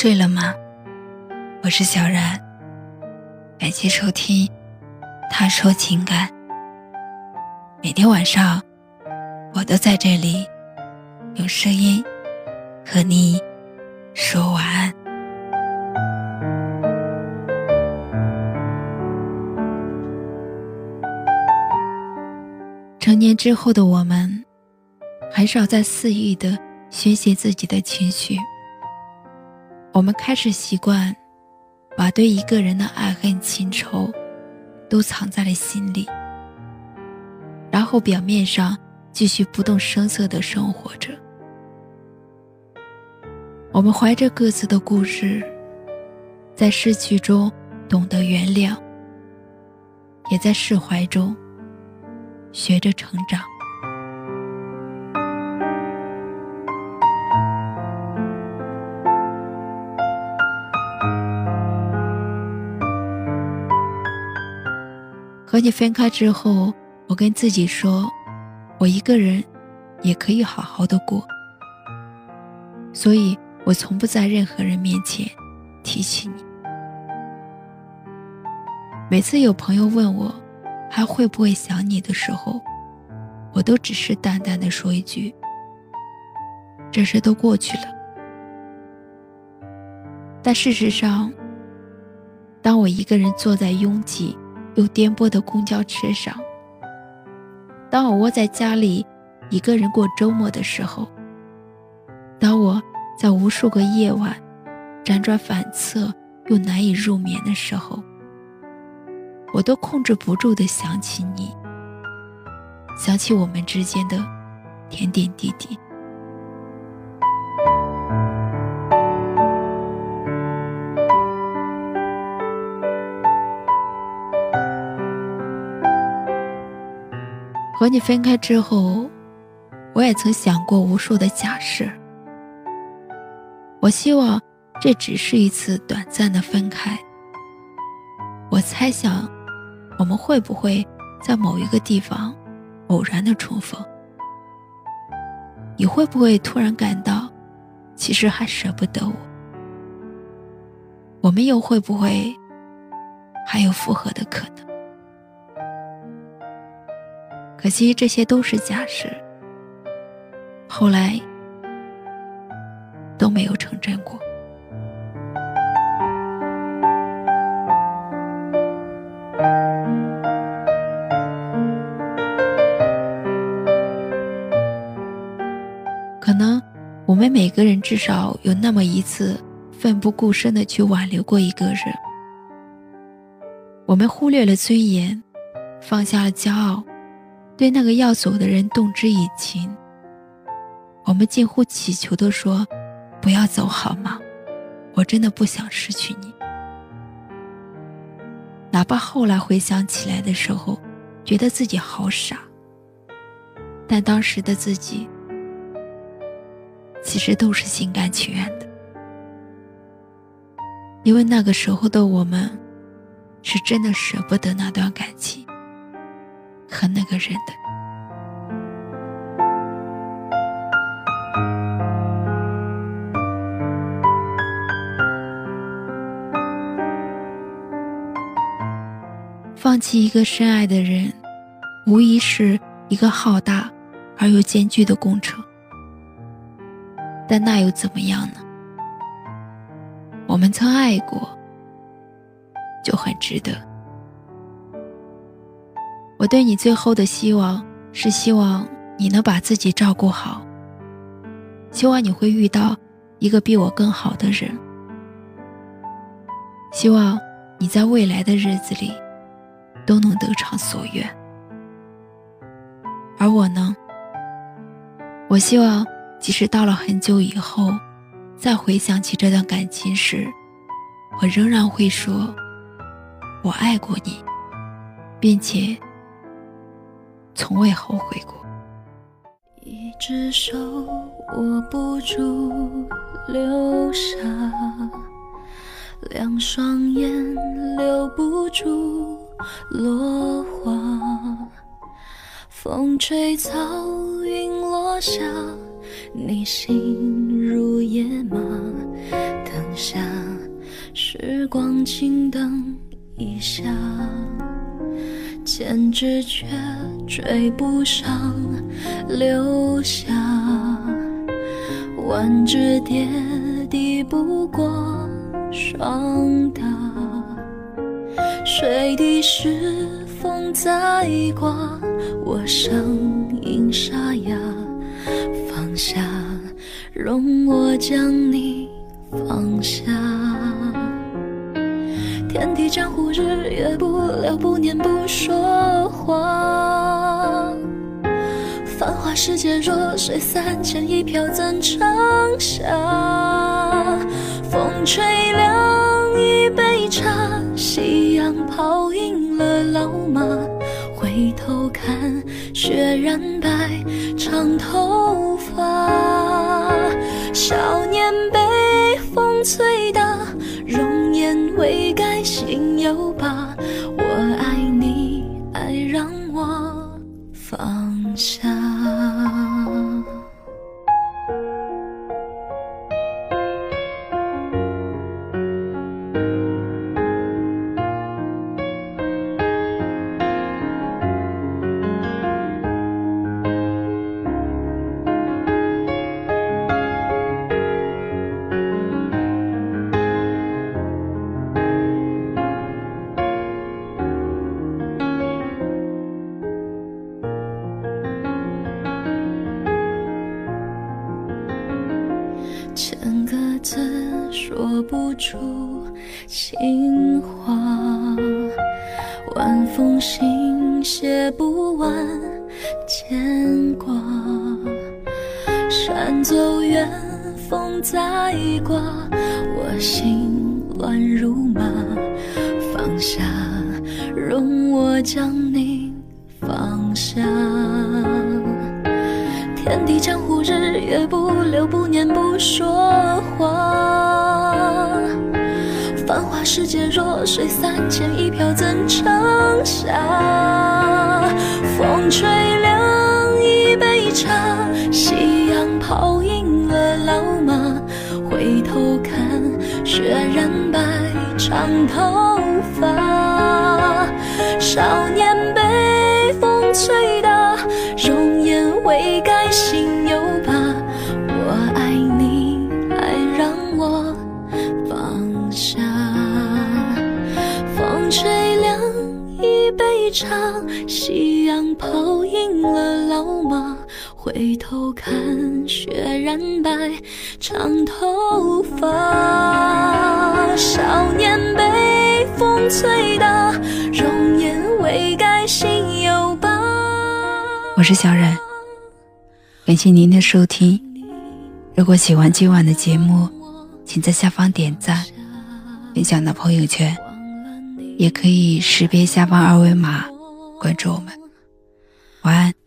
睡了吗？我是小然，感谢收听《他说情感》。每天晚上，我都在这里用声音和你说晚安。成年之后的我们，很少再肆意的宣泄自己的情绪。我们开始习惯，把对一个人的爱恨情仇，都藏在了心里，然后表面上继续不动声色的生活着。我们怀着各自的故事，在失去中懂得原谅，也在释怀中学着成长。和你分开之后，我跟自己说，我一个人也可以好好的过。所以我从不在任何人面前提起你。每次有朋友问我还会不会想你的时候，我都只是淡淡的说一句：“这事都过去了。”但事实上，当我一个人坐在拥挤。又颠簸的公交车上，当我窝在家里一个人过周末的时候，当我在无数个夜晚辗转反侧又难以入眠的时候，我都控制不住的想起你，想起我们之间的点点滴滴。和你分开之后，我也曾想过无数的假设。我希望这只是一次短暂的分开。我猜想，我们会不会在某一个地方偶然的重逢？你会不会突然感到，其实还舍不得我？我们又会不会还有复合的可能？可惜这些都是假设，后来都没有成真过。可能我们每个人至少有那么一次奋不顾身的去挽留过一个人，我们忽略了尊严，放下了骄傲。对那个要走的人动之以情，我们近乎乞求的说：“不要走好吗？我真的不想失去你。”哪怕后来回想起来的时候，觉得自己好傻，但当时的自己其实都是心甘情愿的，因为那个时候的我们是真的舍不得那段感情。和那个人的，放弃一个深爱的人，无疑是一个浩大而又艰巨的工程。但那又怎么样呢？我们曾爱过，就很值得。我对你最后的希望是希望你能把自己照顾好，希望你会遇到一个比我更好的人，希望你在未来的日子里都能得偿所愿。而我呢，我希望即使到了很久以后，再回想起这段感情时，我仍然会说，我爱过你，并且。从未后悔过。一只手握不住流沙，两双眼留不住落花。风吹草，云落下，你心如野马，等下时光静等一下，千只却追不上留下，万只跌抵不过霜打，水滴时风在刮，我声音沙哑。放下，容我将你放下。天地江湖，日月不留，不念不说话。繁华世界，弱水三千，一瓢怎盛下？风吹凉一杯茶，夕阳泡赢了老马。回头看，雪染白长头发。少年被风吹大，容颜未改心有疤。我爱你，爱让我放下。晚风信写不完牵挂。山走远，风再刮，我心乱如麻。放下，容我将你放下。天地江湖，日月不留，不念不说话。世界，弱水三千，一瓢怎盛下？风吹凉一杯茶，夕阳泡赢了老马。回头看，雪染白长头发。少年一杯茶，夕阳泡赢了老马。回头看，雪染白长头发。少年被风吹大，容颜未改心有疤。我是小冉。感谢您的收听。如果喜欢今晚的节目，请在下方点赞、分享到朋友圈，也可以识别下方二维码关注我们。晚安。